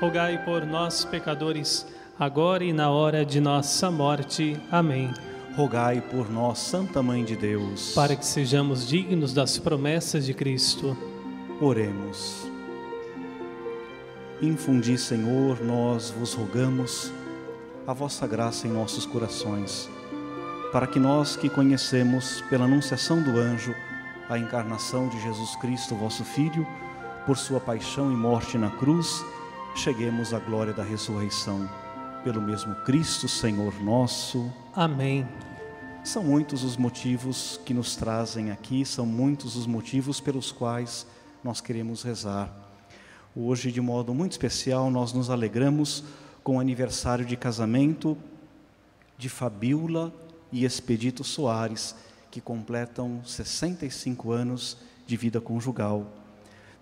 rogai por nós, pecadores, agora e na hora de nossa morte. Amém. Rogai por nós, Santa Mãe de Deus, para que sejamos dignos das promessas de Cristo. Oremos. Infundi, Senhor, nós vos rogamos a vossa graça em nossos corações para que nós que conhecemos pela anunciação do anjo a encarnação de Jesus Cristo, vosso Filho, por sua paixão e morte na cruz, cheguemos à glória da ressurreição. Pelo mesmo Cristo, Senhor nosso. Amém. São muitos os motivos que nos trazem aqui, são muitos os motivos pelos quais nós queremos rezar. Hoje, de modo muito especial, nós nos alegramos com o aniversário de casamento de Fabiola e Expedito Soares, que completam 65 anos de vida conjugal.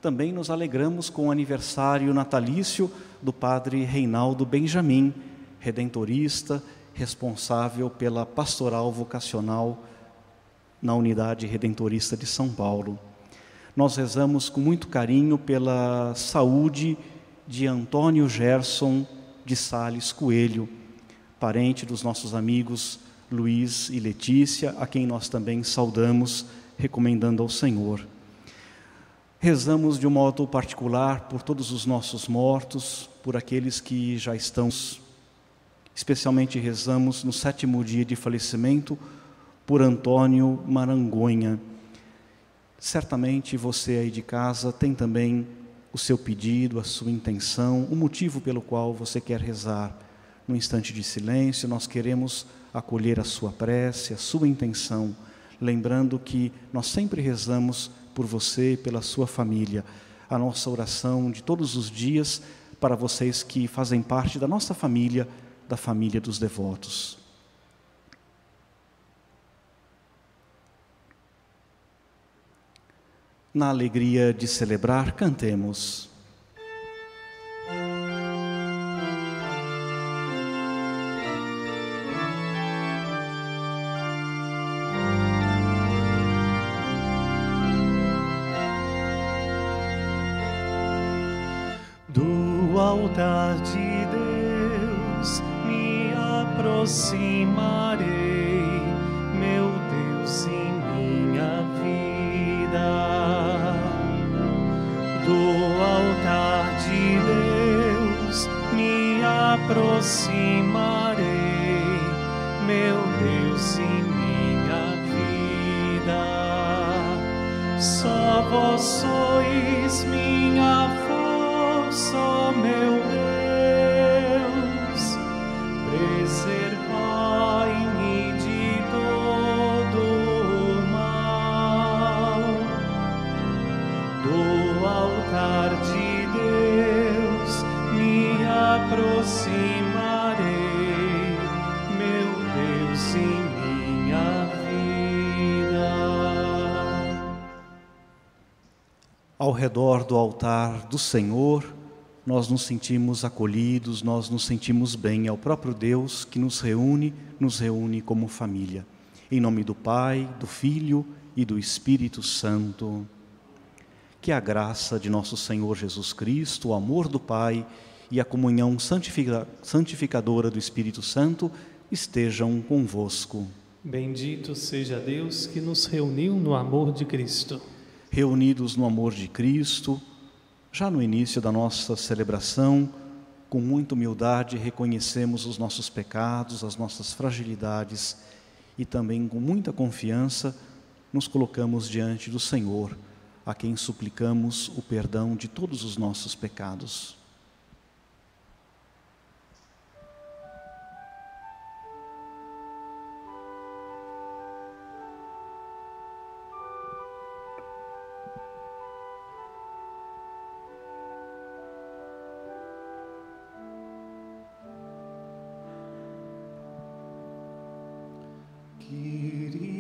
Também nos alegramos com o aniversário natalício do padre Reinaldo Benjamin, redentorista, responsável pela pastoral vocacional na unidade redentorista de São Paulo. Nós rezamos com muito carinho pela saúde de Antônio Gerson de Sales Coelho, parente dos nossos amigos Luiz e Letícia, a quem nós também saudamos, recomendando ao Senhor. Rezamos de um modo particular por todos os nossos mortos, por aqueles que já estão, especialmente rezamos no sétimo dia de falecimento por Antônio Marangonha. Certamente você aí de casa tem também o seu pedido, a sua intenção, o motivo pelo qual você quer rezar. No instante de silêncio, nós queremos acolher a sua prece, a sua intenção, lembrando que nós sempre rezamos por você e pela sua família. A nossa oração de todos os dias para vocês que fazem parte da nossa família, da família dos devotos. Na alegria de celebrar, cantemos. Altar de Deus me aproximarei, meu Deus e minha vida. Do altar de Deus me aproximarei, meu Deus e minha vida. Só vós sois minha força, meu Deus, preservai-me de todo mal. Do altar de Deus me aproximarei, meu Deus e minha vida. Ao redor do altar do Senhor, nós nos sentimos acolhidos, nós nos sentimos bem. É o próprio Deus que nos reúne, nos reúne como família. Em nome do Pai, do Filho e do Espírito Santo. Que a graça de nosso Senhor Jesus Cristo, o amor do Pai e a comunhão santifica, santificadora do Espírito Santo estejam convosco. Bendito seja Deus que nos reuniu no amor de Cristo. Reunidos no amor de Cristo, já no início da nossa celebração, com muita humildade, reconhecemos os nossos pecados, as nossas fragilidades e também com muita confiança nos colocamos diante do Senhor, a quem suplicamos o perdão de todos os nossos pecados. Kyrie.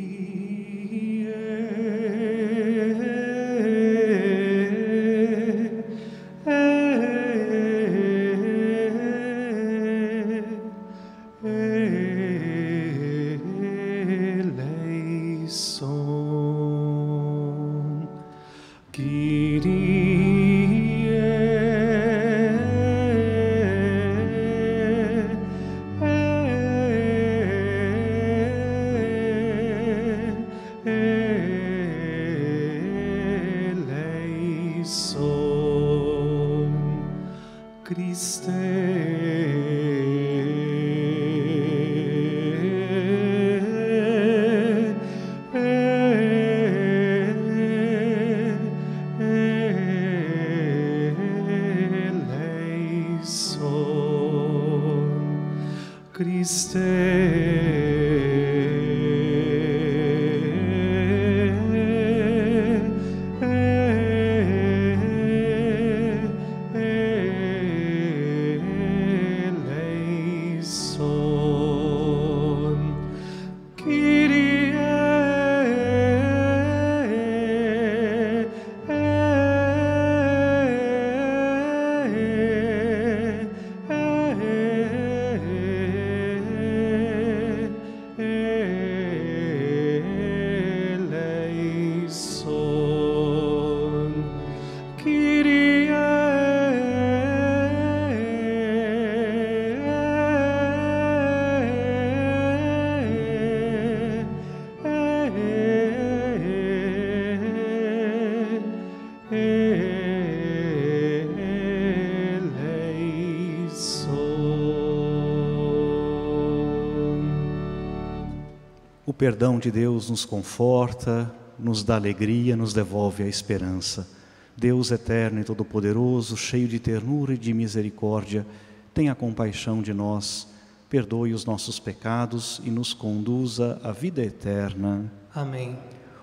Perdão de Deus nos conforta, nos dá alegria, nos devolve a esperança. Deus eterno e todo-poderoso, cheio de ternura e de misericórdia, tenha compaixão de nós, perdoe os nossos pecados e nos conduza à vida eterna. Amém.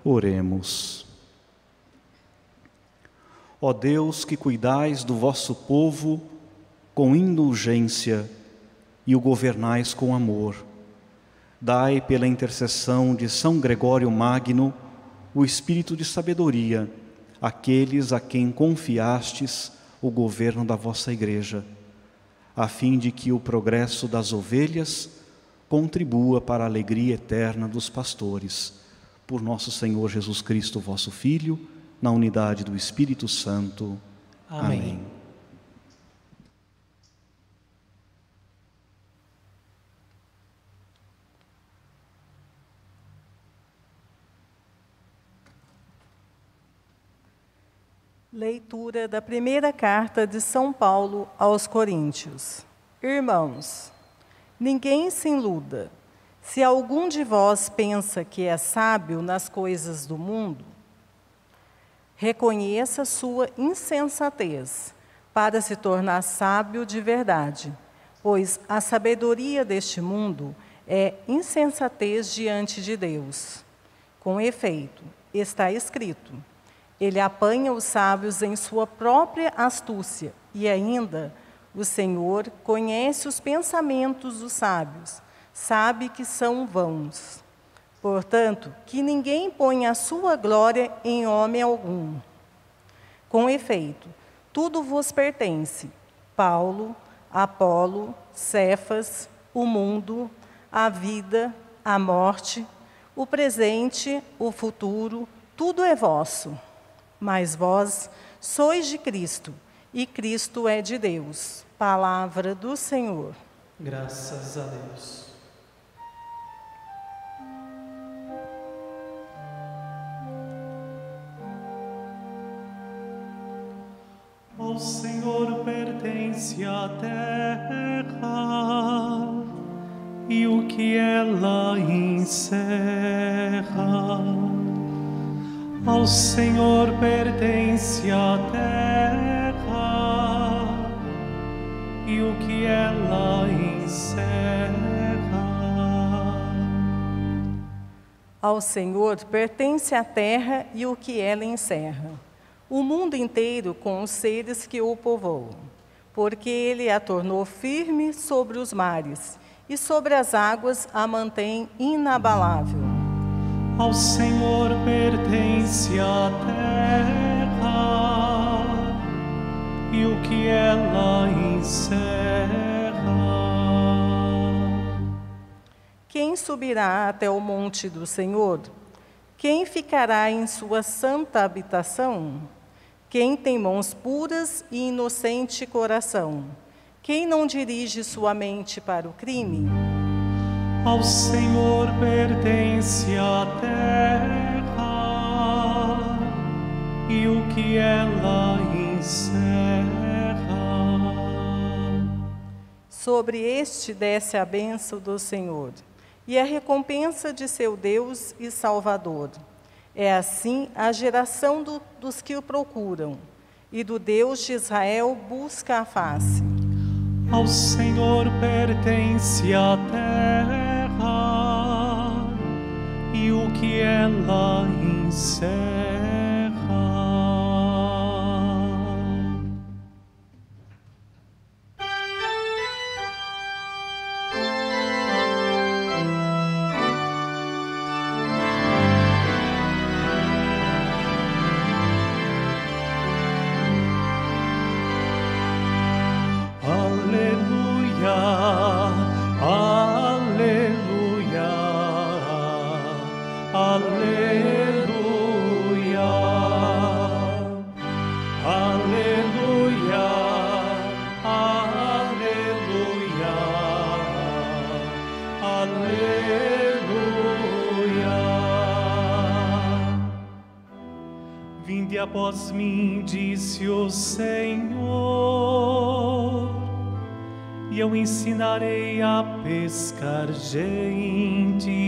Oremos. Ó Deus, que cuidais do vosso povo com indulgência e o governais com amor, dai pela intercessão de São Gregório Magno o espírito de sabedoria àqueles a quem confiastes o governo da vossa igreja, a fim de que o progresso das ovelhas contribua para a alegria eterna dos pastores. Por nosso Senhor Jesus Cristo, vosso Filho, na unidade do Espírito Santo. Amém. Amém. Leitura da primeira carta de São Paulo aos Coríntios. Irmãos, ninguém se iluda. Se algum de vós pensa que é sábio nas coisas do mundo, reconheça sua insensatez para se tornar sábio de verdade, pois a sabedoria deste mundo é insensatez diante de Deus. Com efeito, está escrito: ele apanha os sábios em sua própria astúcia, e ainda o Senhor conhece os pensamentos dos sábios, sabe que são vãos. Portanto, que ninguém ponha a sua glória em homem algum. Com efeito, tudo vos pertence: Paulo, Apolo, Cefas, o mundo, a vida, a morte, o presente, o futuro, tudo é vosso. Mas vós sois de Cristo, e Cristo é de Deus. Palavra do Senhor. Graças a Deus. Ao Senhor pertence à terra e o que ela encerra. Ao Senhor pertence a terra e o que ela encerra. Ao Senhor pertence a terra e o que ela encerra, o mundo inteiro com os seres que o povoam, porque ele a tornou firme sobre os mares e sobre as águas a mantém inabalável. Ao Senhor pertence a terra e o que ela encerra. Quem subirá até o monte do Senhor? Quem ficará em sua santa habitação? Quem tem mãos puras e inocente coração? Quem não dirige sua mente para o crime? Ao Senhor pertence a terra e o que ela encerra. Sobre este desce a bênção do Senhor e a recompensa de seu Deus e Salvador. É assim a geração do, dos que o procuram, e do Deus de Israel busca a face. Ao Senhor pertence a terra e o que ela encerra. Após mim, disse o Senhor, e eu ensinarei a pescar gente.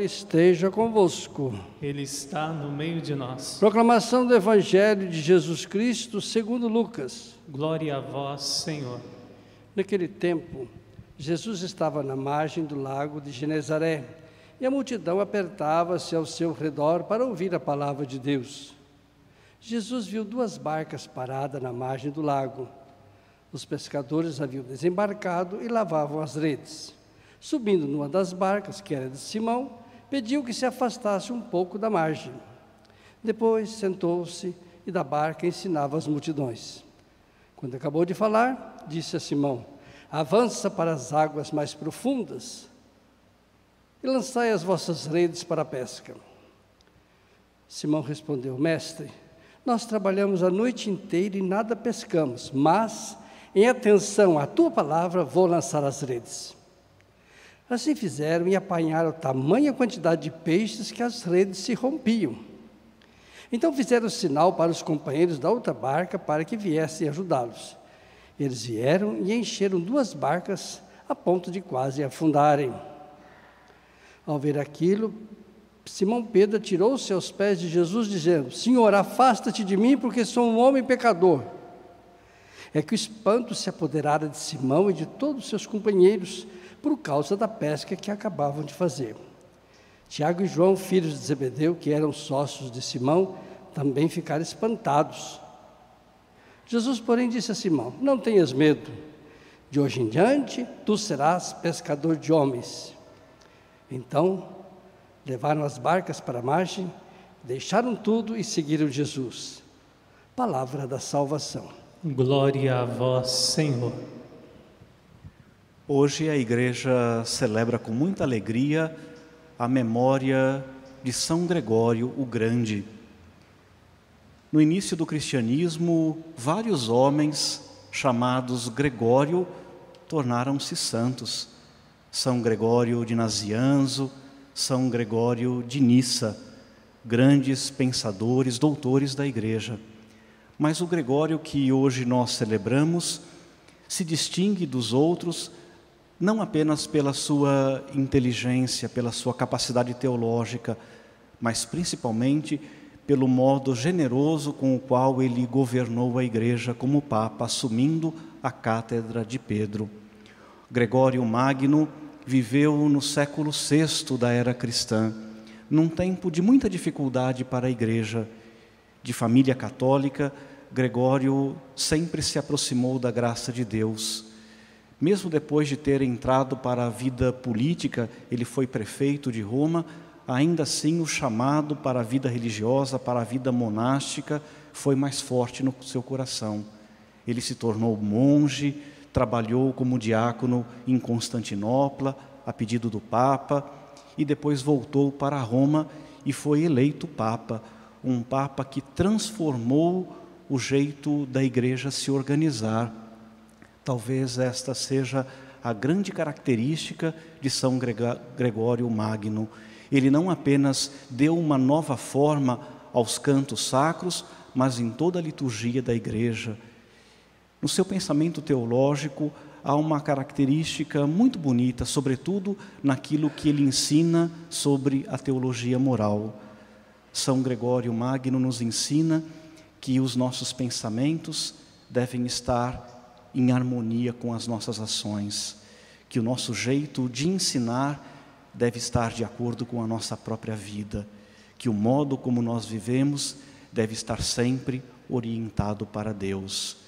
Senhor esteja convosco. Ele está no meio de nós. Proclamação do Evangelho de Jesus Cristo segundo Lucas. Glória a vós, Senhor. Naquele tempo, Jesus estava na margem do lago de Genezaré e a multidão apertava-se ao seu redor para ouvir a palavra de Deus. Jesus viu duas barcas paradas na margem do lago. Os pescadores haviam desembarcado e lavavam as redes. Subindo numa das barcas, que era de Simão, pediu que se afastasse um pouco da margem. Depois sentou-se e da barca ensinava as multidões. Quando acabou de falar, disse a Simão: Avança para as águas mais profundas e lançai as vossas redes para a pesca. Simão respondeu: Mestre, nós trabalhamos a noite inteira e nada pescamos, mas, em atenção à tua palavra, vou lançar as redes. Assim fizeram e apanharam tamanha quantidade de peixes que as redes se rompiam. Então fizeram sinal para os companheiros da outra barca para que viessem ajudá-los. Eles vieram e encheram duas barcas a ponto de quase afundarem. Ao ver aquilo, Simão Pedro tirou-se aos pés de Jesus, dizendo: Senhor, afasta-te de mim, porque sou um homem pecador. É que o espanto se apoderara de Simão e de todos os seus companheiros por causa da pesca que acabavam de fazer. Tiago e João, filhos de Zebedeu, que eram sócios de Simão, também ficaram espantados. Jesus, porém, disse a Simão: Não tenhas medo, de hoje em diante tu serás pescador de homens. Então, levaram as barcas para a margem, deixaram tudo e seguiram Jesus. Palavra da salvação. Glória a vós, Senhor. Hoje a igreja celebra com muita alegria a memória de São Gregório o Grande. No início do cristianismo, vários homens chamados Gregório tornaram-se santos. São Gregório de Nazianzo, São Gregório de Nissa, grandes pensadores, doutores da igreja. Mas o Gregório que hoje nós celebramos se distingue dos outros não apenas pela sua inteligência, pela sua capacidade teológica, mas principalmente pelo modo generoso com o qual ele governou a igreja como Papa, assumindo a cátedra de Pedro. Gregório Magno viveu no século VI da era cristã, num tempo de muita dificuldade para a igreja. De família católica, Gregório sempre se aproximou da graça de Deus. Mesmo depois de ter entrado para a vida política, ele foi prefeito de Roma, ainda assim o chamado para a vida religiosa, para a vida monástica, foi mais forte no seu coração. Ele se tornou monge, trabalhou como diácono em Constantinopla, a pedido do Papa, e depois voltou para Roma e foi eleito Papa, um Papa que transformou o jeito da igreja se organizar. Talvez esta seja a grande característica de São Gregório Magno. Ele não apenas deu uma nova forma aos cantos sacros, mas em toda a liturgia da igreja. No seu pensamento teológico, há uma característica muito bonita, sobretudo naquilo que ele ensina sobre a teologia moral. São Gregório Magno nos ensina que os nossos pensamentos devem estar em harmonia com as nossas ações, que o nosso jeito de ensinar deve estar de acordo com a nossa própria vida, que o modo como nós vivemos deve estar sempre orientado para Deus.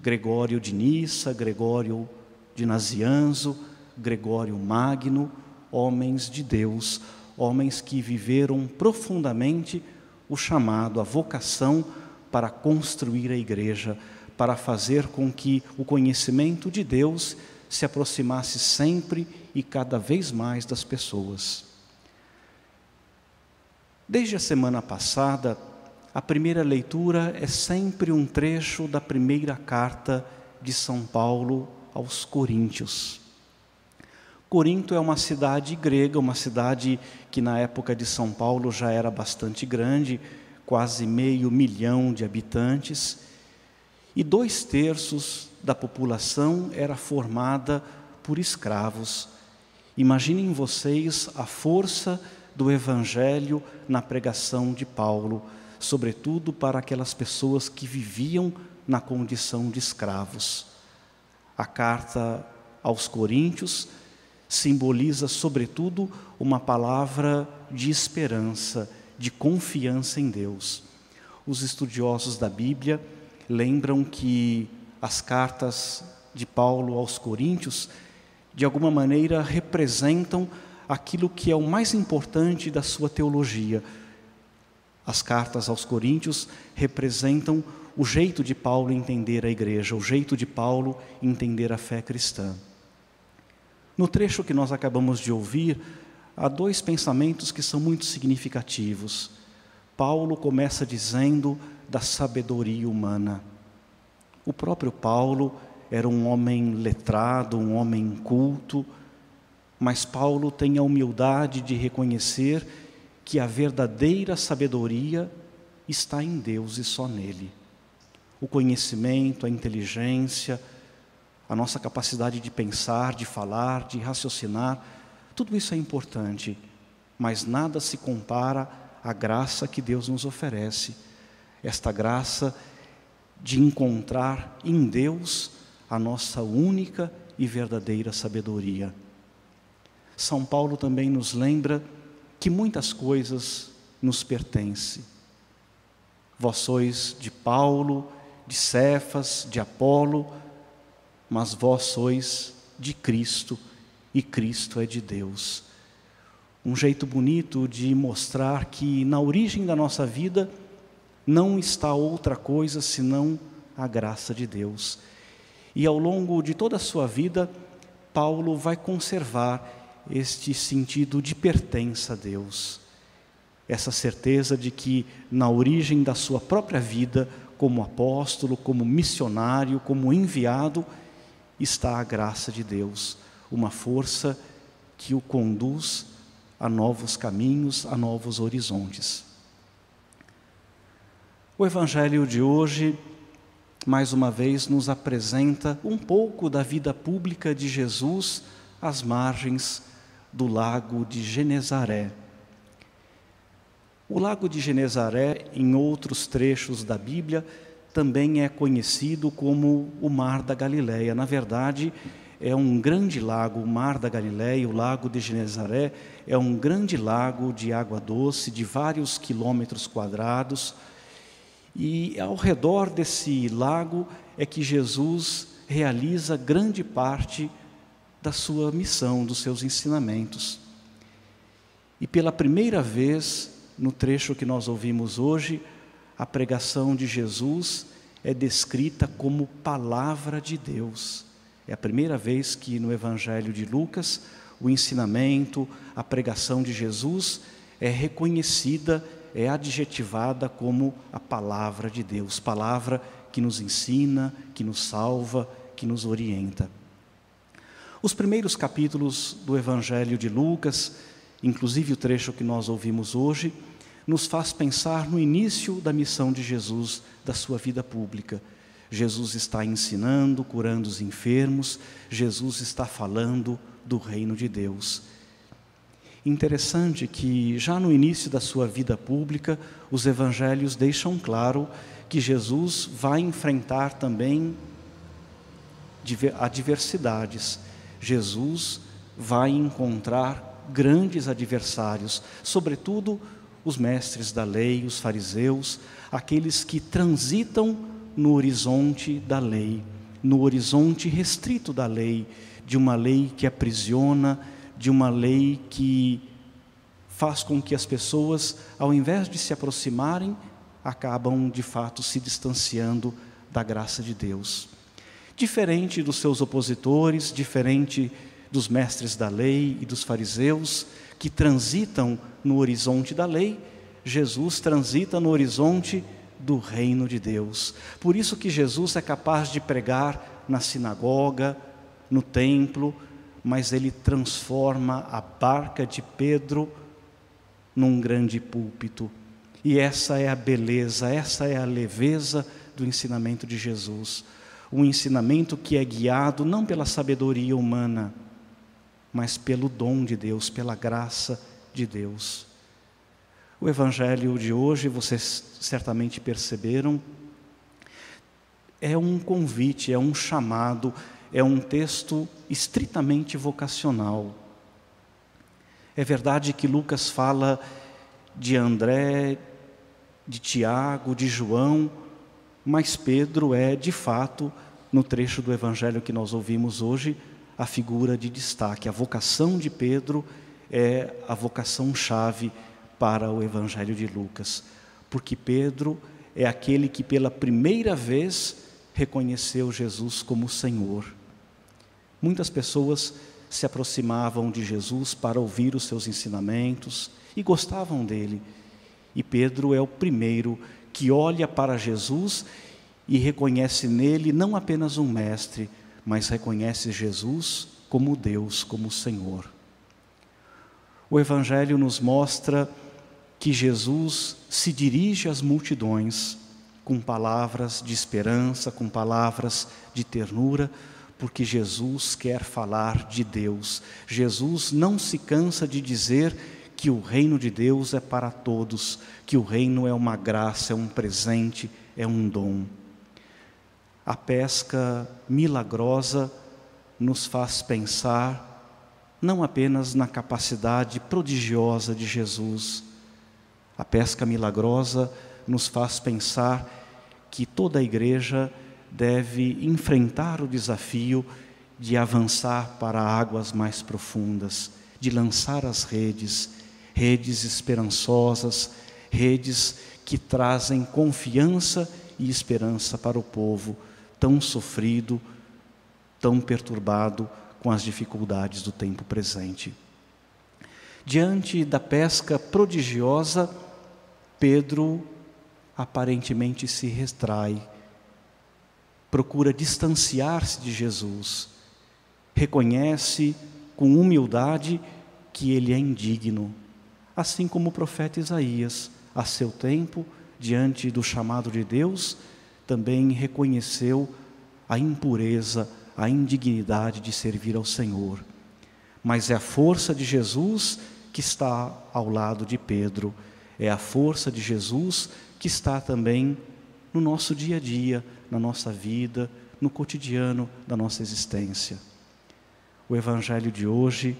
Gregório de Nissa, Gregório de Nazianzo, Gregório Magno, homens de Deus, homens que viveram profundamente o chamado, a vocação para construir a igreja, para fazer com que o conhecimento de Deus se aproximasse sempre e cada vez mais das pessoas. Desde a semana passada, a primeira leitura é sempre um trecho da primeira carta de São Paulo aos Coríntios. Corinto é uma cidade grega, uma cidade que na época de São Paulo já era bastante grande, quase meio milhão de habitantes, e dois terços da população era formada por escravos. Imaginem vocês a força do Evangelho na pregação de Paulo, sobretudo para aquelas pessoas que viviam na condição de escravos. A carta aos Coríntios simboliza, sobretudo, uma palavra de esperança de confiança em Deus. Os estudiosos da Bíblia lembram que as cartas de Paulo aos Coríntios, de alguma maneira, representam aquilo que é o mais importante da sua teologia. As cartas aos Coríntios representam o jeito de Paulo entender a igreja, o jeito de Paulo entender a fé cristã. No trecho que nós acabamos de ouvir, há dois pensamentos que são muito significativos. Paulo começa dizendo da sabedoria humana. O próprio Paulo era um homem letrado, um homem culto, mas Paulo tem a humildade de reconhecer que a verdadeira sabedoria está em Deus e só nele. O conhecimento, a inteligência, a nossa capacidade de pensar, de falar, de raciocinar, tudo isso é importante, mas nada se compara à graça que Deus nos oferece. Esta graça de encontrar em Deus a nossa única e verdadeira sabedoria. São Paulo também nos lembra que muitas coisas nos pertencem. Vós sois de Paulo, de Cefas, de Apolo, mas vós sois de Cristo e Cristo é de Deus. Um jeito bonito de mostrar que na origem da nossa vida não está outra coisa senão a graça de Deus. E ao longo de toda a sua vida, Paulo vai conservar este sentido de pertença a Deus. Essa certeza de que na origem da sua própria vida, como apóstolo, como missionário, como enviado, está a graça de Deus, uma força que o conduz a novos caminhos, a novos horizontes. O Evangelho de hoje, mais uma vez, nos apresenta um pouco da vida pública de Jesus às margens do lago de Genezaré. O lago de Genezaré, em outros trechos da Bíblia, também é conhecido como o Mar da Galileia. Na verdade, é um grande lago, o Mar da Galileia, o Lago de Genezaré, é um grande lago de água doce, de vários quilômetros quadrados. E ao redor desse lago é que Jesus realiza grande parte da sua missão, dos seus ensinamentos. E pela primeira vez, no trecho que nós ouvimos hoje, a pregação de Jesus é descrita como palavra de Deus. É a primeira vez que no Evangelho de Lucas o ensinamento, a pregação de Jesus é reconhecida, é adjetivada como a palavra de Deus, palavra que nos ensina, que nos salva, que nos orienta. Os primeiros capítulos do Evangelho de Lucas, inclusive o trecho que nós ouvimos hoje, nos faz pensar no início da missão de Jesus, da sua vida pública. Jesus está ensinando, curando os enfermos, Jesus está falando do reino de Deus. Interessante que já no início da sua vida pública, os evangelhos deixam claro que Jesus vai enfrentar também adversidades. Jesus vai encontrar grandes adversários, sobretudo os mestres da lei, os fariseus, aqueles que transitam no horizonte da lei, no horizonte restrito da lei, de uma lei que aprisiona, de uma lei que faz com que as pessoas, ao invés de se aproximarem, acabam de fato se distanciando da graça de Deus. Diferente dos seus opositores, diferente dos mestres da lei e dos fariseus, que transitam no horizonte da lei, Jesus transita no horizonte do reino de Deus. Por isso que Jesus é capaz de pregar na sinagoga, no templo, mas ele transforma a barca de Pedro num grande púlpito. E essa é a beleza, essa é a leveza do ensinamento de Jesus. Um ensinamento que é guiado não pela sabedoria humana, mas pelo dom de Deus, pela graça de Deus. O evangelho de hoje, vocês certamente perceberam, é um convite, é um chamado, é um texto estritamente vocacional. É verdade que Lucas fala de André, de Tiago, de João, mas Pedro é, de fato, no trecho do evangelho que nós ouvimos hoje, a figura de destaque. A vocação de Pedro é a vocação chave para o Evangelho de Lucas, porque Pedro é aquele que pela primeira vez reconheceu Jesus como Senhor. Muitas pessoas se aproximavam de Jesus para ouvir os seus ensinamentos e gostavam dele. E Pedro é o primeiro que olha para Jesus e reconhece nele não apenas um mestre, mas reconhece Jesus como Deus, como Senhor. O Evangelho nos mostra que Jesus se dirige às multidões com palavras de esperança, com palavras de ternura, porque Jesus quer falar de Deus. Jesus não se cansa de dizer que o reino de Deus é para todos, que o reino é uma graça, é um presente, é um dom. A pesca milagrosa nos faz pensar não apenas na capacidade prodigiosa de Jesus, a pesca milagrosa nos faz pensar que toda a igreja deve enfrentar o desafio de avançar para águas mais profundas, de lançar as redes, redes esperançosas, redes que trazem confiança e esperança para o povo tão sofrido, tão perturbado com as dificuldades do tempo presente. Diante da pesca prodigiosa, Pedro aparentemente se retrai, procura distanciar-se de Jesus, reconhece com humildade que ele é indigno, assim como o profeta Isaías, a seu tempo, diante do chamado de Deus, também reconheceu a impureza, a indignidade de servir ao Senhor. Mas é a força de Jesus que está ao lado de Pedro, é a força de Jesus que está também no nosso dia a dia, na nossa vida, no cotidiano da nossa existência. O Evangelho de hoje,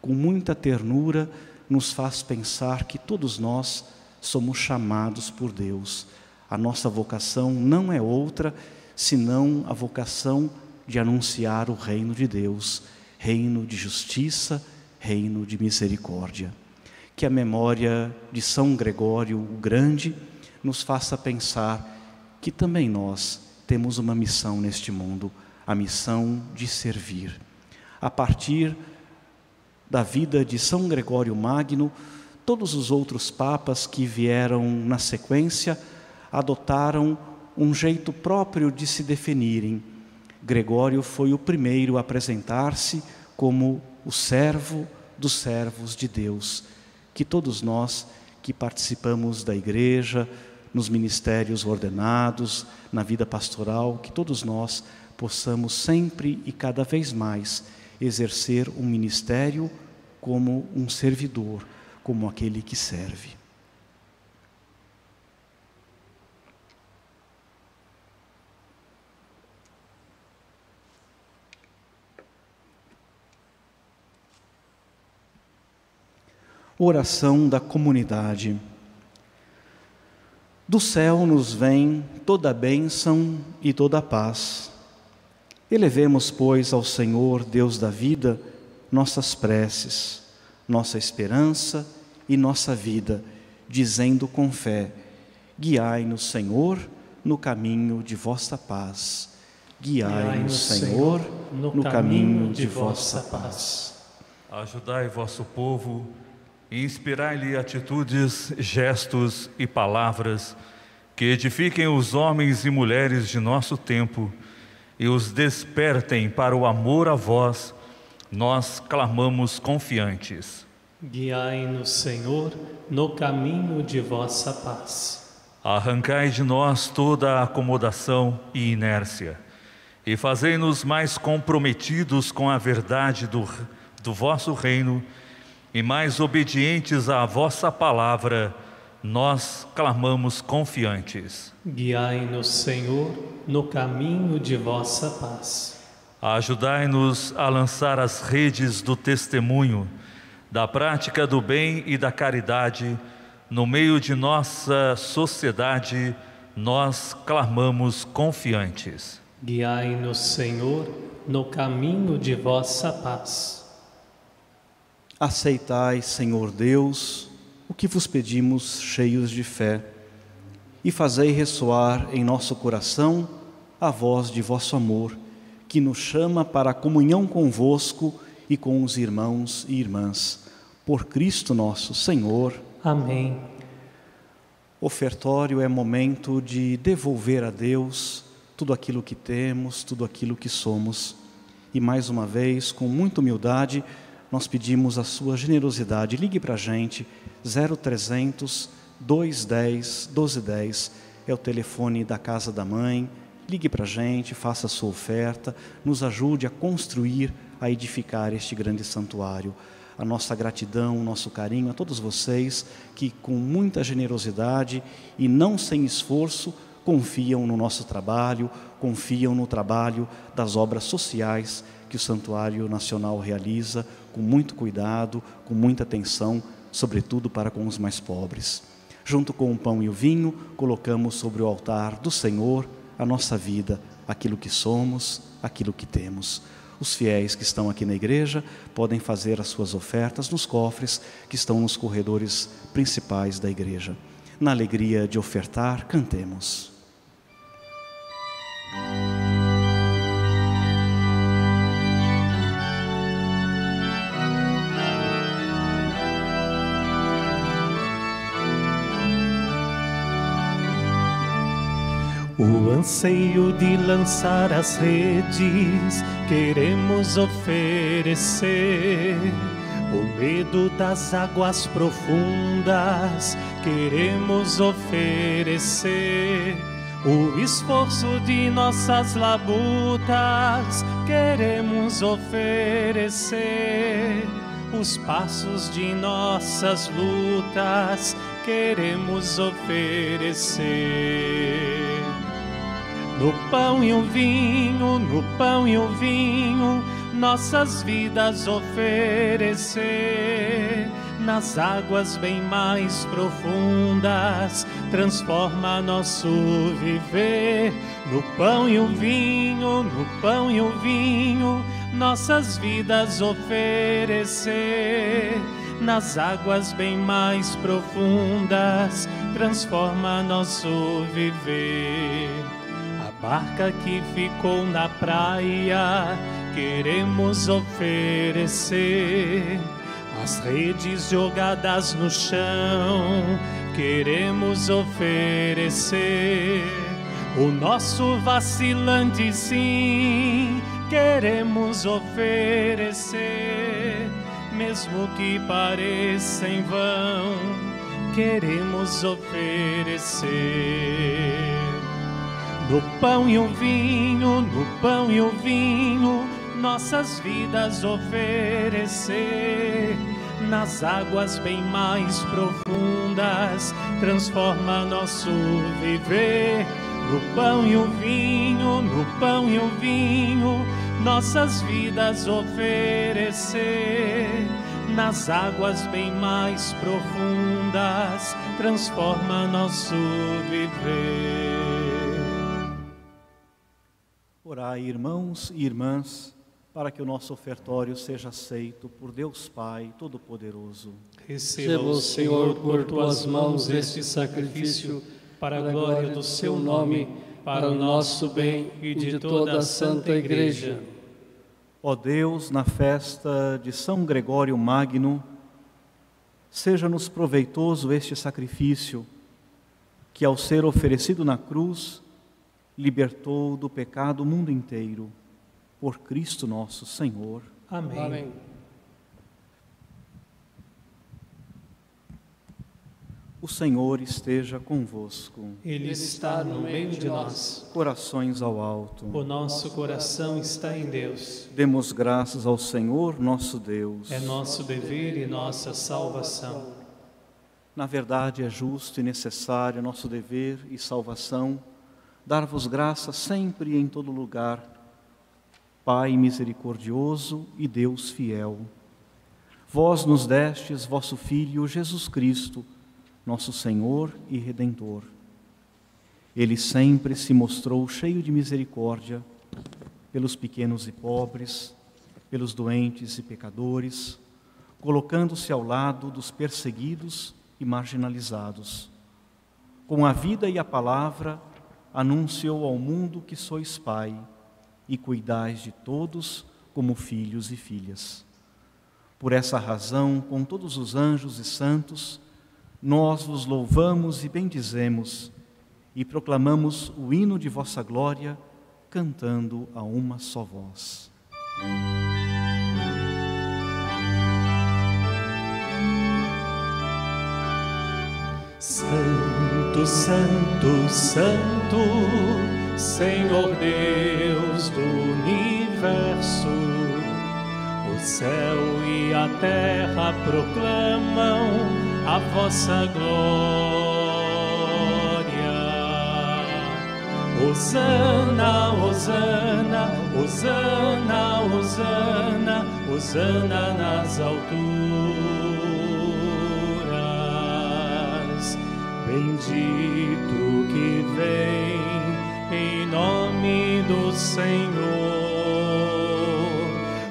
com muita ternura, nos faz pensar que todos nós somos chamados por Deus. A nossa vocação não é outra senão a vocação de anunciar o reino de Deus, reino de justiça, reino de misericórdia. Que a memória de São Gregório o Grande nos faça pensar que também nós temos uma missão neste mundo, a missão de servir. A partir da vida de São Gregório Magno, todos os outros papas que vieram na sequência adotaram um jeito próprio de se definirem. Gregório foi o primeiro a apresentar-se como o servo dos servos de Deus, que todos nós que participamos da igreja, nos ministérios ordenados, na vida pastoral, que todos nós possamos sempre e cada vez mais exercer um ministério como um servidor, como aquele que serve. Oração da comunidade. Do céu nos vem toda a bênção e toda paz. Elevemos, pois, ao Senhor, Deus da vida, nossas preces, nossa esperança e nossa vida, dizendo com fé: Guiai-nos, Senhor, no caminho de vossa paz. Guiai-nos, Senhor, no caminho de vossa paz. Ajudai vosso povo e inspirai-lhe atitudes, gestos e palavras que edifiquem os homens e mulheres de nosso tempo e os despertem para o amor a vós nós clamamos confiantes. Guiai-nos, Senhor, no caminho de vossa paz. Arrancai de nós toda a acomodação e inércia, e fazei-nos mais comprometidos com a verdade do, do vosso reino e mais obedientes à vossa palavra, nós clamamos confiantes. Guiai-nos, Senhor, no caminho de vossa paz. Ajudai-nos a lançar as redes do testemunho, da prática do bem e da caridade no meio de nossa sociedade, nós clamamos confiantes. Guiai-nos, Senhor, no caminho de vossa paz. Aceitai, Senhor Deus, o que vos pedimos, cheios de fé, e fazei ressoar em nosso coração a voz de vosso amor que nos chama para a comunhão convosco e com os irmãos e irmãs. Por Cristo nosso Senhor. Amém. Ofertório é momento de devolver a Deus tudo aquilo que temos, tudo aquilo que somos. E mais uma vez, com muita humildade, nós pedimos a sua generosidade. Ligue para a gente, 0300 210 1210, é o telefone da Casa da Mãe Ligue para a gente, faça a sua oferta, nos ajude a construir, a edificar este grande santuário. A nossa gratidão, o nosso carinho a todos vocês que, com muita generosidade e não sem esforço, confiam no nosso trabalho, confiam no trabalho das obras sociais que o Santuário Nacional realiza com muito cuidado, com muita atenção, sobretudo para com os mais pobres. Junto com o pão e o vinho, colocamos sobre o altar do Senhor a nossa vida, aquilo que somos, aquilo que temos. Os fiéis que estão aqui na igreja podem fazer as suas ofertas nos cofres que estão nos corredores principais da igreja. Na alegria de ofertar, cantemos. O anseio de lançar as redes queremos oferecer. O medo das águas profundas queremos oferecer. O esforço de nossas labutas queremos oferecer. Os passos de nossas lutas queremos oferecer. No pão e o vinho, no pão e o vinho, nossas vidas oferecer. Nas águas bem mais profundas, transforma nosso viver. No pão e o vinho, no pão e o vinho, nossas vidas oferecer nas águas bem mais profundas, transforma nosso viver. Barca que ficou na praia, queremos oferecer. As redes jogadas no chão, queremos oferecer. O nosso vacilante sim, queremos oferecer mesmo que pareça em vão, queremos oferecer. No pão e o vinho, no pão e o vinho, nossas vidas oferecer. Nas águas bem mais profundas, transforma nosso viver. No pão e o vinho, no pão e o vinho, nossas vidas oferecer. Nas águas bem mais profundas, transforma nosso viver. Orai, irmãos e irmãs, para que o nosso ofertório seja aceito por Deus Pai Todo-Poderoso. Receba Senhor por tuas mãos este sacrifício, para a glória do seu nome, para o nosso bem e de toda a Santa Igreja. Ó Deus, na festa de São Gregório Magno, seja-nos proveitoso este sacrifício, que ao ser oferecido na cruz, libertou do pecado o mundo inteiro. Por Cristo nosso Senhor. Amém. Amém. O Senhor esteja convosco. Ele está no meio de nós. Corações ao alto. O nosso coração está em Deus. Demos graças ao Senhor, nosso Deus. É nosso dever e nossa salvação. Na verdade, é justo e necessário nosso dever e salvação dar-vos graças sempre e em todo lugar, Pai misericordioso e Deus fiel. Vós nos destes vosso Filho Jesus Cristo nosso Senhor e Redentor. Ele sempre se mostrou cheio de misericórdia pelos pequenos e pobres, pelos doentes e pecadores, colocando-se ao lado dos perseguidos e marginalizados. Com a vida e a palavra, anunciou ao mundo que sois Pai e cuidais de todos como filhos e filhas. Por essa razão, com todos os anjos e santos, nós vos louvamos e bendizemos e proclamamos o hino de vossa glória, cantando a uma só voz. Santo, Santo, Santo, Senhor Deus do universo, o céu e a terra proclamam a vossa glória. Hosana, Hosana, Hosana, Hosana, Hosana nas alturas. Bendito que vem em nome do Senhor.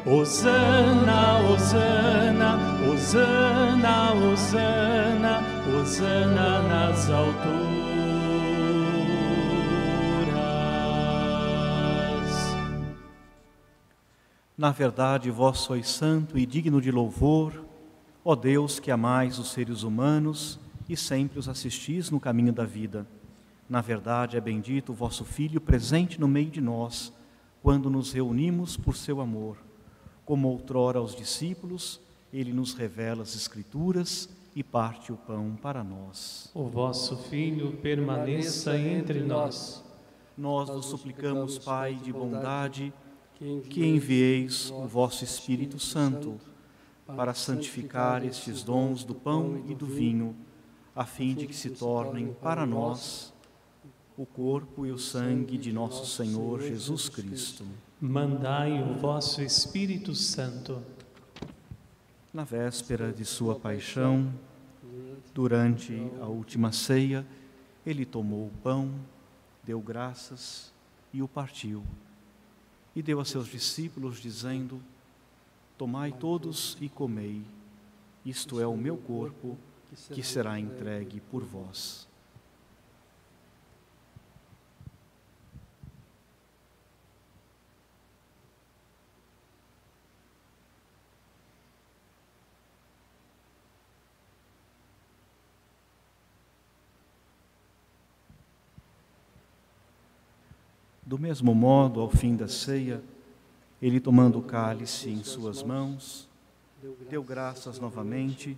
Hosana, Hosana, Hosana, Hosana, Hosana nas alturas. Na verdade, vós sois santo e digno de louvor, ó Deus que amais os seres humanos e sempre os assistis no caminho da vida. Na verdade, é bendito o vosso Filho presente no meio de nós, quando nos reunimos por seu amor. Como outrora aos discípulos, ele nos revela as Escrituras e parte o pão para nós. O vosso Filho permaneça entre nós. Nós vos suplicamos, Pai de bondade, que envieis o vosso Espírito Santo para santificar estes dons do pão e do vinho, a fim de que se tornem para nós o corpo e o sangue de nosso Senhor Jesus Cristo. Mandai o vosso Espírito Santo. Na véspera de sua paixão, durante a última ceia, ele tomou o pão, deu graças e o partiu. E deu a seus discípulos, dizendo: Tomai todos e comei, isto é o meu corpo, que será entregue por vós. Do mesmo modo, ao fim da ceia, ele tomando o cálice em suas mãos, deu graças novamente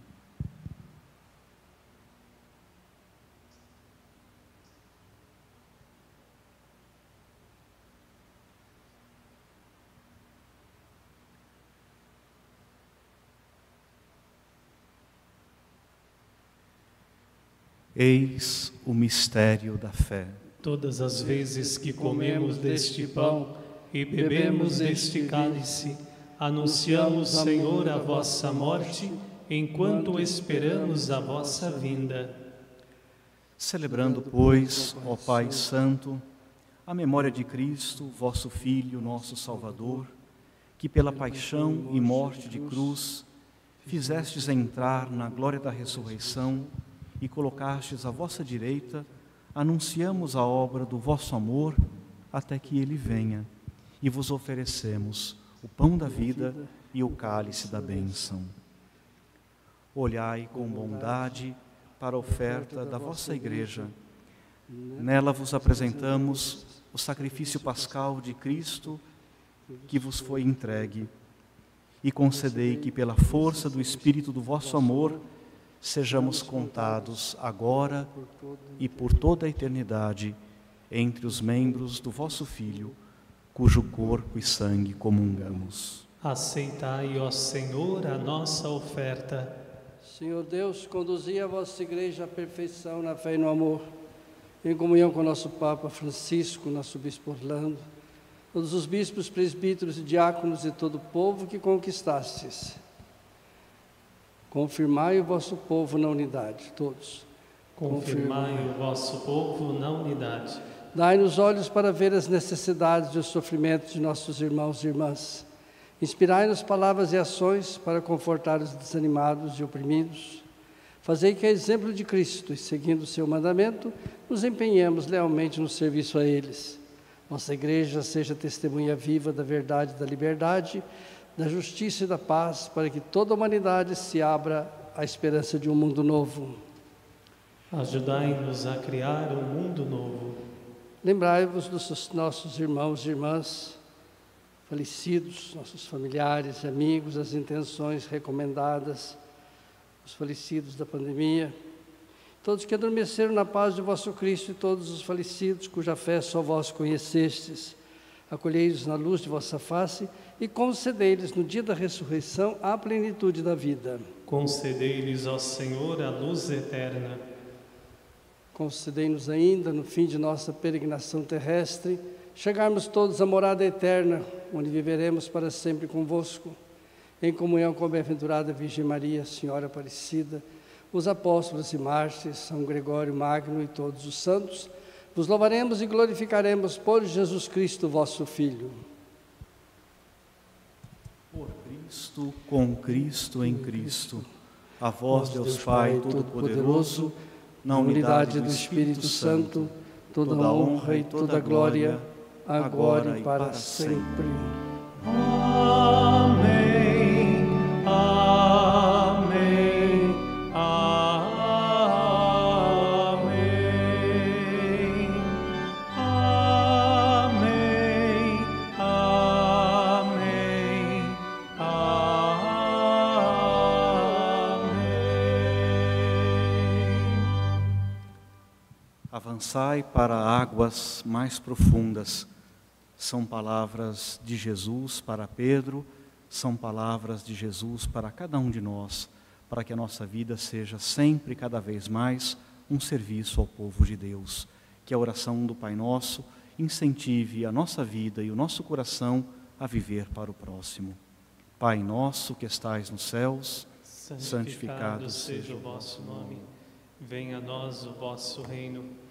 Eis o mistério da fé. Todas as vezes que comemos deste pão e bebemos deste cálice, anunciamos, Senhor, a vossa morte, enquanto esperamos a vossa vinda. Celebrando, pois, ó Pai Santo, a memória de Cristo, vosso Filho, nosso Salvador, que pela paixão e morte de cruz fizestes entrar na glória da ressurreição e colocastes à vossa direita, anunciamos a obra do vosso amor até que ele venha, e vos oferecemos o pão da vida e o cálice da bênção. Olhai com bondade para a oferta da vossa igreja. Nela vos apresentamos o sacrifício pascal de Cristo que vos foi entregue. E concedei que, pela força do Espírito do vosso amor, sejamos contados agora e por toda a eternidade entre os membros do vosso Filho, cujo corpo e sangue comungamos. Aceitai, ó Senhor, a nossa oferta. Senhor Deus, conduzi a vossa igreja à perfeição na fé e no amor, em comunhão com o nosso Papa Francisco, nosso Bispo Orlando, todos os bispos, presbíteros e diáconos e todo o povo que conquistastes Confirmai o vosso povo na unidade, todos. Confirmai o vosso povo na unidade. Dai-nos olhos para ver as necessidades e os sofrimentos de nossos irmãos e irmãs. Inspirai-nos palavras e ações para confortar os desanimados e oprimidos. Fazei que, a exemplo de Cristo e seguindo o seu mandamento, nos empenhemos lealmente no serviço a eles. Nossa igreja seja testemunha viva da verdade e da liberdade da justiça e da paz, para que toda a humanidade se abra à esperança de um mundo novo. Ajudai-nos a criar um mundo novo. Lembrai-vos dos nossos irmãos e irmãs falecidos, nossos familiares e amigos, as intenções recomendadas, os falecidos da pandemia, todos que adormeceram na paz de vosso Cristo e todos os falecidos cuja fé só vós conhecestes. Acolhei-os na luz de vossa face e concedei-lhes no dia da ressurreição a plenitude da vida. Concedei-lhes, ó Senhor, a luz eterna. Concedei-nos ainda, no fim de nossa peregrinação terrestre, chegarmos todos à morada eterna, onde viveremos para sempre convosco, em comunhão com a bem-aventurada Virgem Maria, Senhora Aparecida, os apóstolos e mártires, São Gregório Magno e todos os santos, vos louvaremos e glorificaremos por Jesus Cristo, vosso Filho. Por Cristo com Cristo em Cristo. A vós, Deus Pai Todo-Poderoso, na unidade do Espírito Santo, toda honra e toda glória, agora e para sempre. Amém. Avançai para águas mais profundas. São palavras de Jesus para Pedro, são palavras de Jesus para cada um de nós, para que a nossa vida seja sempre, cada vez mais, um serviço ao povo de Deus. Que a oração do Pai Nosso incentive a nossa vida e o nosso coração a viver para o próximo. Pai nosso que estais nos céus, Santificado seja o vosso nome. Venha a nós o vosso reino.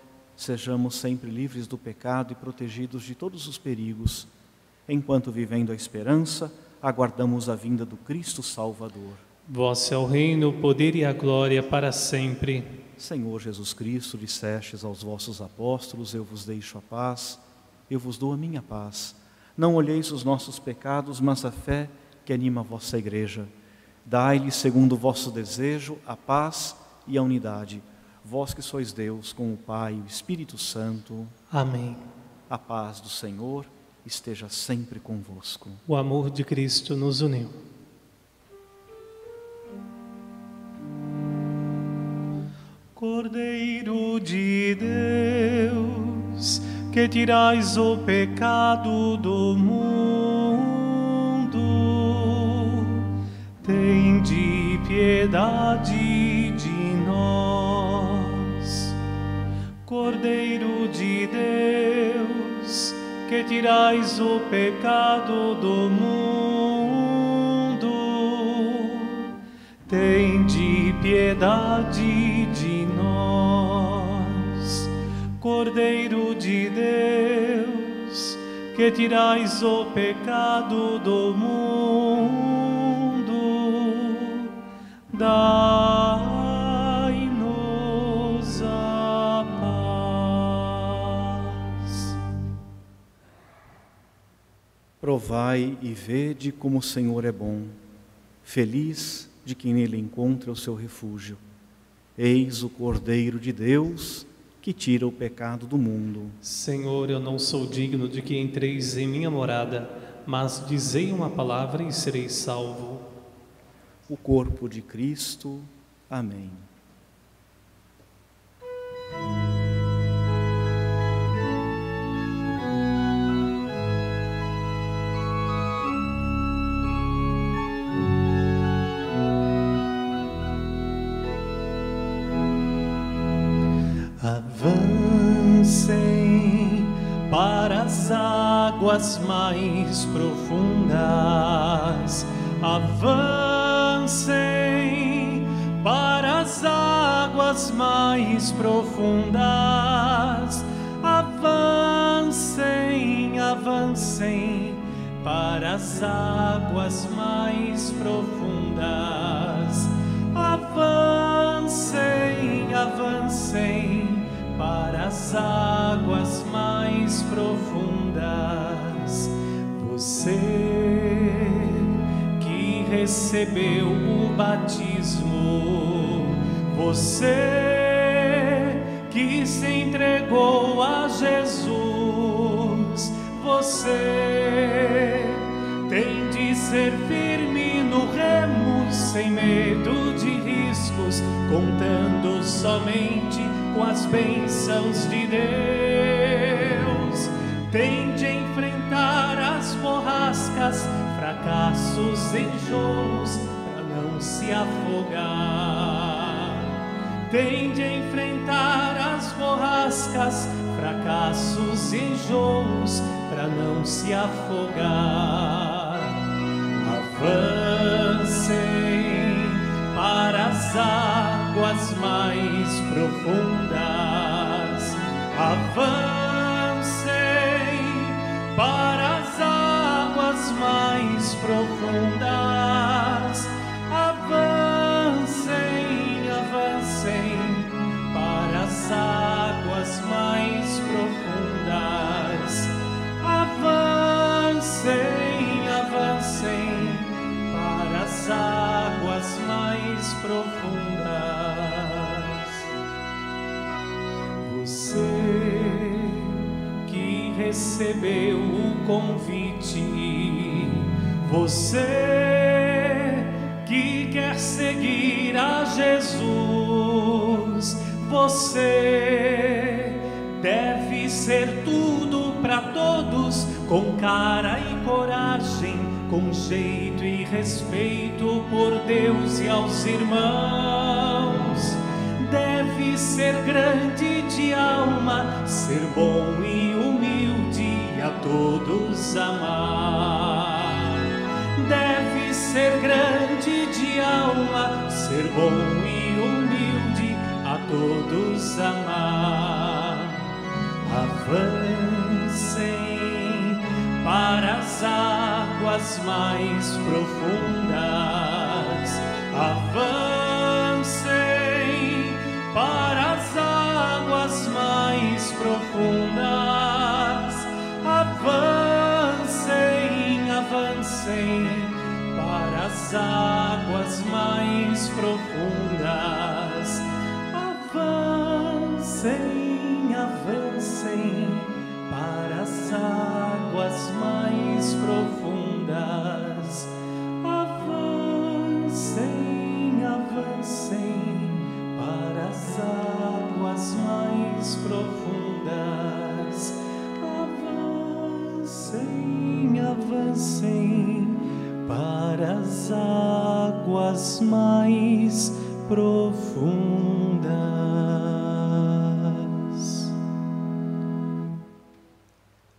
sejamos sempre livres do pecado e protegidos de todos os perigos, enquanto vivendo a esperança, aguardamos a vinda do Cristo Salvador. Vosso é o reino, o poder e a glória para sempre. Senhor Jesus Cristo, dissestes aos vossos apóstolos: Eu vos deixo a paz, eu vos dou a minha paz. Não olheis os nossos pecados, mas a fé que anima a vossa igreja. Dai-lhe, segundo o vosso desejo, a paz e a unidade. Vós que sois Deus, com o Pai e o Espírito Santo, Amém. a paz do Senhor esteja sempre convosco. O amor de Cristo nos uniu. Cordeiro de Deus, que tirais o pecado do mundo, tende piedade Cordeiro de Deus, que tirais o pecado do mundo, tende piedade de nós. Cordeiro de Deus, que tirais o pecado do mundo, dai-nos Provai e vede como o Senhor é bom. Feliz de quem nele encontra o seu refúgio. Eis o Cordeiro de Deus que tira o pecado do mundo. Senhor, eu não sou digno de que entreis em minha morada, mas dizei uma palavra e serei salvo. O corpo de Cristo. Amém. Águas mais profundas. Avancem para as águas mais profundas. Avancem, avancem para as águas mais profundas. Avancem, avancem para as águas mais profundas. Você que recebeu o batismo, você que se entregou a Jesus, você tem de ser firme no remo, sem medo de riscos, contando somente com as bênçãos de Deus. Tem de borrascas, fracassos, enjoos, para não se afogar. Tem de enfrentar as borrascas, fracassos enjoos, para não se afogar. Avancem para as águas mais profundas. Avancem profundas. Avancem, avancem para as águas mais profundas. Avancem, avancem para as águas mais profundas. Você que recebeu o convite, você que quer seguir a Jesus, você deve ser tudo para todos, com cara e coragem, com jeito e respeito por Deus e aos irmãos. Deve ser grande de alma, ser bom e humilde a todos amar. Ser grande de alma, ser bom e humilde, a todos amar. Avancem para as águas mais profundas. Avancem águas mais profundas. Avancem, avancem para as águas mais profundas. Avancem, avancem para as águas mais profundas. Avancem, avancem as águas mais profundas.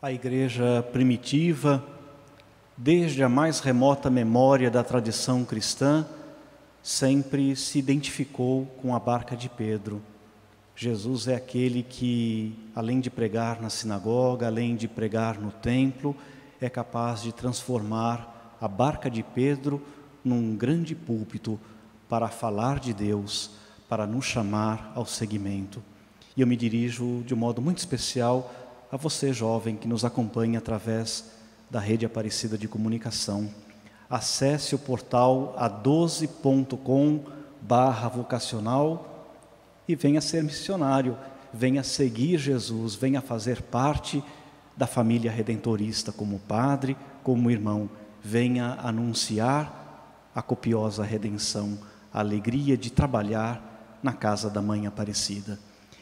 A igreja primitiva, desde a mais remota memória da tradição cristã, sempre se identificou com a barca de Pedro. Jesus é aquele que, além de pregar na sinagoga, além de pregar no templo, é capaz de transformar a barca de Pedro num grande púlpito para falar de Deus, para nos chamar ao seguimento. E eu me dirijo de um modo muito especial a você, jovem, que nos acompanha através da rede Aparecida de Comunicação. Acesse o portal a12.com barra vocacional e venha ser missionário, venha seguir Jesus, venha fazer parte da família redentorista como padre, como irmão, venha anunciar a copiosa redenção, a alegria de trabalhar na casa da Mãe Aparecida.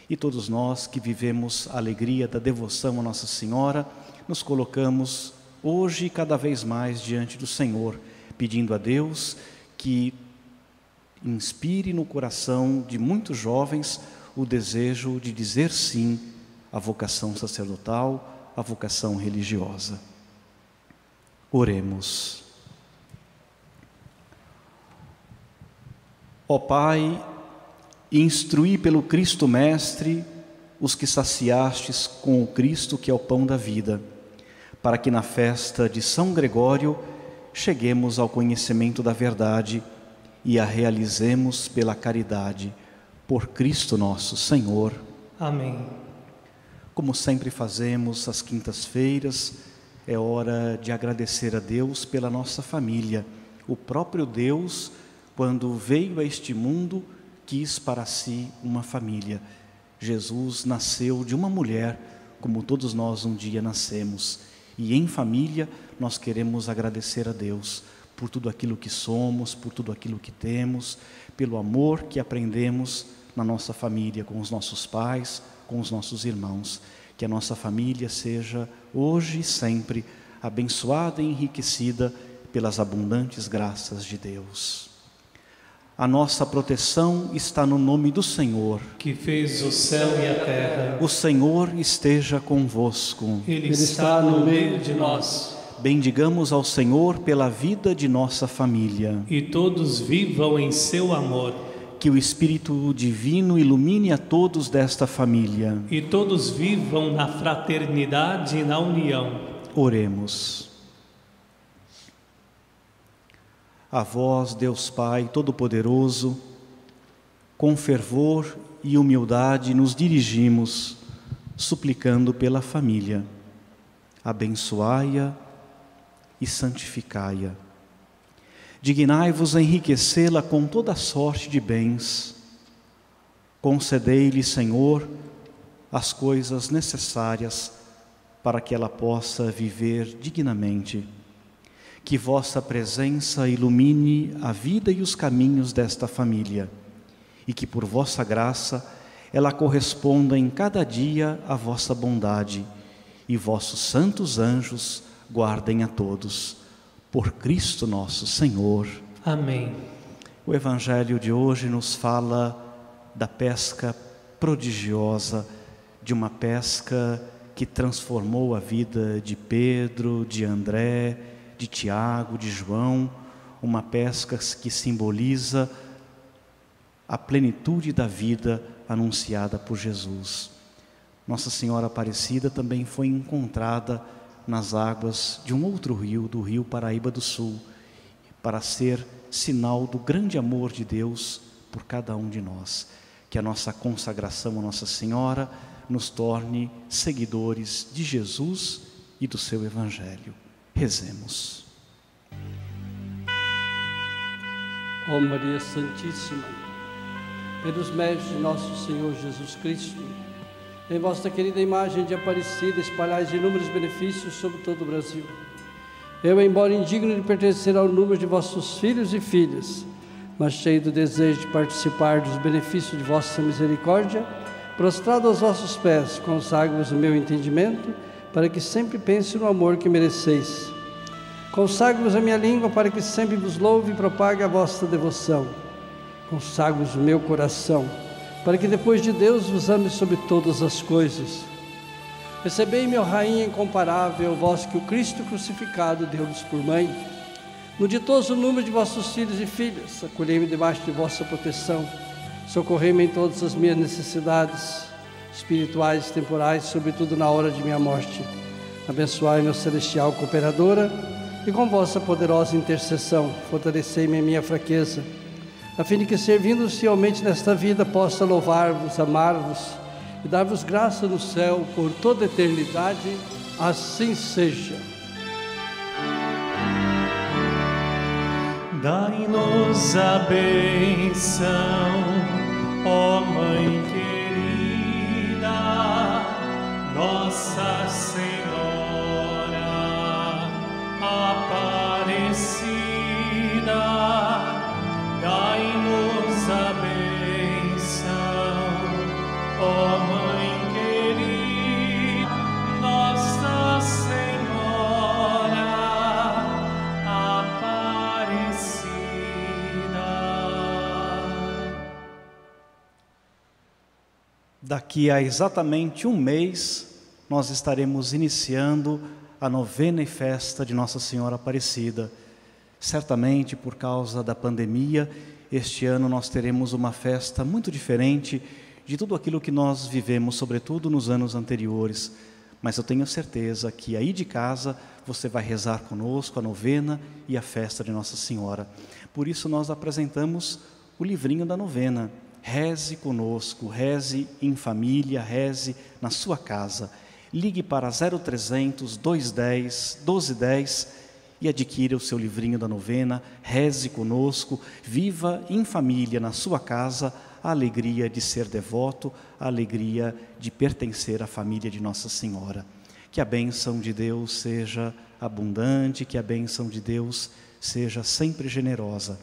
E todos nós que vivemos a alegria da devoção a Nossa Senhora, nos colocamos hoje cada vez mais diante do Senhor, pedindo a Deus que inspire no coração de muitos jovens o desejo de dizer sim à vocação sacerdotal, à vocação religiosa. Oremos. Ó Pai, instruí pelo Cristo Mestre os que saciastes com o Cristo que é o pão da vida, para que na festa de São Gregório cheguemos ao conhecimento da verdade e a realizemos pela caridade, por Cristo nosso Senhor. Amém. Como sempre fazemos às quintas-feiras, é hora de agradecer a Deus pela nossa família. O próprio Deus, quando veio a este mundo, quis para si uma família. Jesus nasceu de uma mulher, como todos nós um dia nascemos. E em família nós queremos agradecer a Deus por tudo aquilo que somos, por tudo aquilo que temos, pelo amor que aprendemos na nossa família, com os nossos pais, com os nossos irmãos. Que a nossa família seja hoje e sempre abençoada e enriquecida pelas abundantes graças de Deus. A nossa proteção está no nome do Senhor, que fez o céu e a terra. O Senhor esteja convosco. Ele, Ele está no meio de nós. Bendigamos ao Senhor pela vida de nossa família. E todos vivam em seu amor. Que o Espírito Divino ilumine a todos desta família. E todos vivam na fraternidade e na união. Oremos. A vós, Deus Pai Todo-Poderoso, com fervor e humildade nos dirigimos, suplicando pela família. Abençoai-a e santificai-a. Dignai-vos a enriquecê-la com toda sorte de bens. Concedei-lhe, Senhor, as coisas necessárias para que ela possa viver dignamente que vossa presença ilumine a vida e os caminhos desta família e que por vossa graça ela corresponda em cada dia à vossa bondade e vossos santos anjos guardem a todos. Por Cristo nosso Senhor. Amém. O Evangelho de hoje nos fala da pesca prodigiosa, de uma pesca que transformou a vida de Pedro, de André, de Tiago, de João, uma pesca que simboliza a plenitude da vida anunciada por Jesus. Nossa Senhora Aparecida também foi encontrada nas águas de um outro rio, do rio Paraíba do Sul, para ser sinal do grande amor de Deus por cada um de nós. Que a nossa consagração a Nossa Senhora nos torne seguidores de Jesus e do seu Evangelho. Rezemos. Ó oh Maria Santíssima, pelos méritos de nosso Senhor Jesus Cristo, em vossa querida imagem de Aparecida, espalhais inúmeros benefícios sobre todo o Brasil. Eu, embora indigno de pertencer ao número de vossos filhos e filhas, mas cheio do desejo de participar dos benefícios de vossa misericórdia, prostrado aos vossos pés, consagro-vos o meu entendimento para que sempre pense no amor que mereceis. Consagro-vos a minha língua para que sempre vos louve e propague a vossa devoção. Consagro-vos o meu coração, para que depois de Deus vos ame sobre todas as coisas. Recebei, meu Rainha incomparável, vós que o Cristo crucificado deu-nos por mãe. No ditoso número de vossos filhos e filhas, acolhei-me debaixo de vossa proteção. Socorrei-me em todas as minhas necessidades espirituais e temporais, sobretudo na hora de minha morte. Abençoai meu celestial cooperadora e com vossa poderosa intercessão fortalecei-me em minha fraqueza, a fim de que servindo-vos fielmente nesta vida possa louvar-vos, amar-vos e dar-vos graça no céu por toda a eternidade. Assim seja. Dai-nos a benção, ó Mãe Nossa Senhora Aparecida, dai-nos a benção, ó Mãe querida, Nossa Senhora Aparecida. Daqui a exatamente um mês, nós estaremos iniciando a novena e festa de Nossa Senhora Aparecida. Certamente, por causa da pandemia, este ano nós teremos uma festa muito diferente de tudo aquilo que nós vivemos, sobretudo nos anos anteriores. Mas eu tenho certeza que aí de casa você vai rezar conosco a novena e a festa de Nossa Senhora. Por isso nós apresentamos o livrinho da novena. Reze conosco, reze em família, reze na sua casa ligue para 0300 210 1210 e adquira o seu livrinho da novena, reze conosco, viva em família na sua casa a alegria de ser devoto, a alegria de pertencer à família de Nossa Senhora. Que a bênção de Deus seja abundante, que a bênção de Deus seja sempre generosa.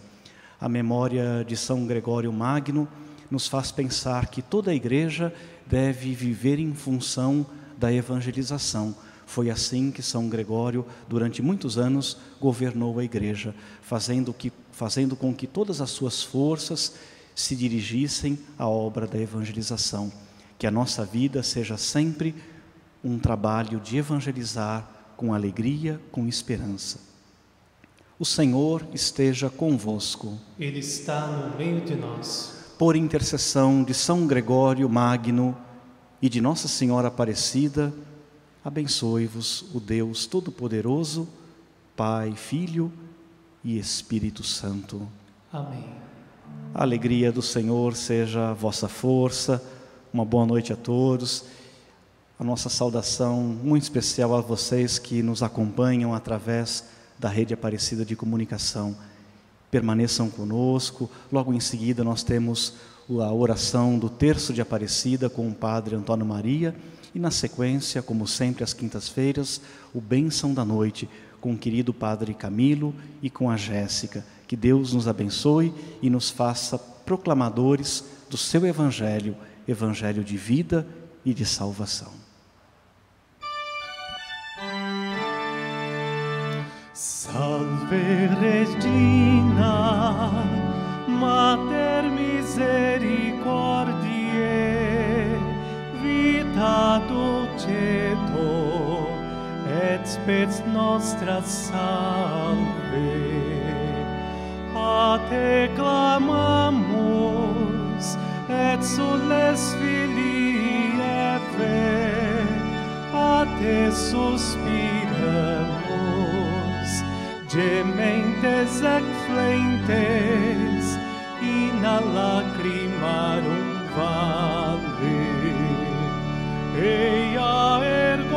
A memória de São Gregório Magno nos faz pensar que toda a igreja deve viver em função da evangelização, Foi assim que São Gregório, durante muitos anos, governou a igreja, fazendo, que, fazendo com que todas as suas forças se dirigissem à obra da evangelização. Que a nossa vida seja sempre um trabalho de evangelizar com alegria, com esperança. O Senhor esteja convosco. Ele está no meio de nós. Por intercessão de São Gregório Magno e de Nossa Senhora Aparecida, abençoe-vos o Deus Todo-Poderoso, Pai, Filho e Espírito Santo. Amém. A alegria do Senhor seja a vossa força. Uma boa noite a todos. A nossa saudação muito especial a vocês que nos acompanham através da rede Aparecida de Comunicação. Permaneçam conosco. Logo em seguida, nós temos a oração do terço de Aparecida com o Padre Antônio Maria. E na sequência, como sempre às quintas-feiras, o Bênção da Noite com o querido Padre Camilo e com a Jéssica. Que Deus nos abençoe e nos faça proclamadores do seu Evangelho, Evangelho de vida e de salvação. Salve Regina, Mater misericordiae, dulcedo, et spes nostra salve. A te clamamus, et sules filii Eve, a te suspiramus, gementes et flentes, in a lacrimarum vale. Eia ergo,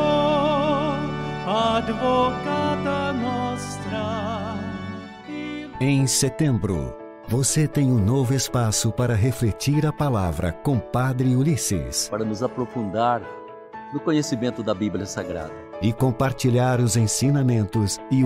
advocata nostra, Em setembro, você tem um novo espaço para refletir a palavra com Padre Ulisses para nos aprofundar no conhecimento da Bíblia Sagrada. e compartilhar os ensinamentos e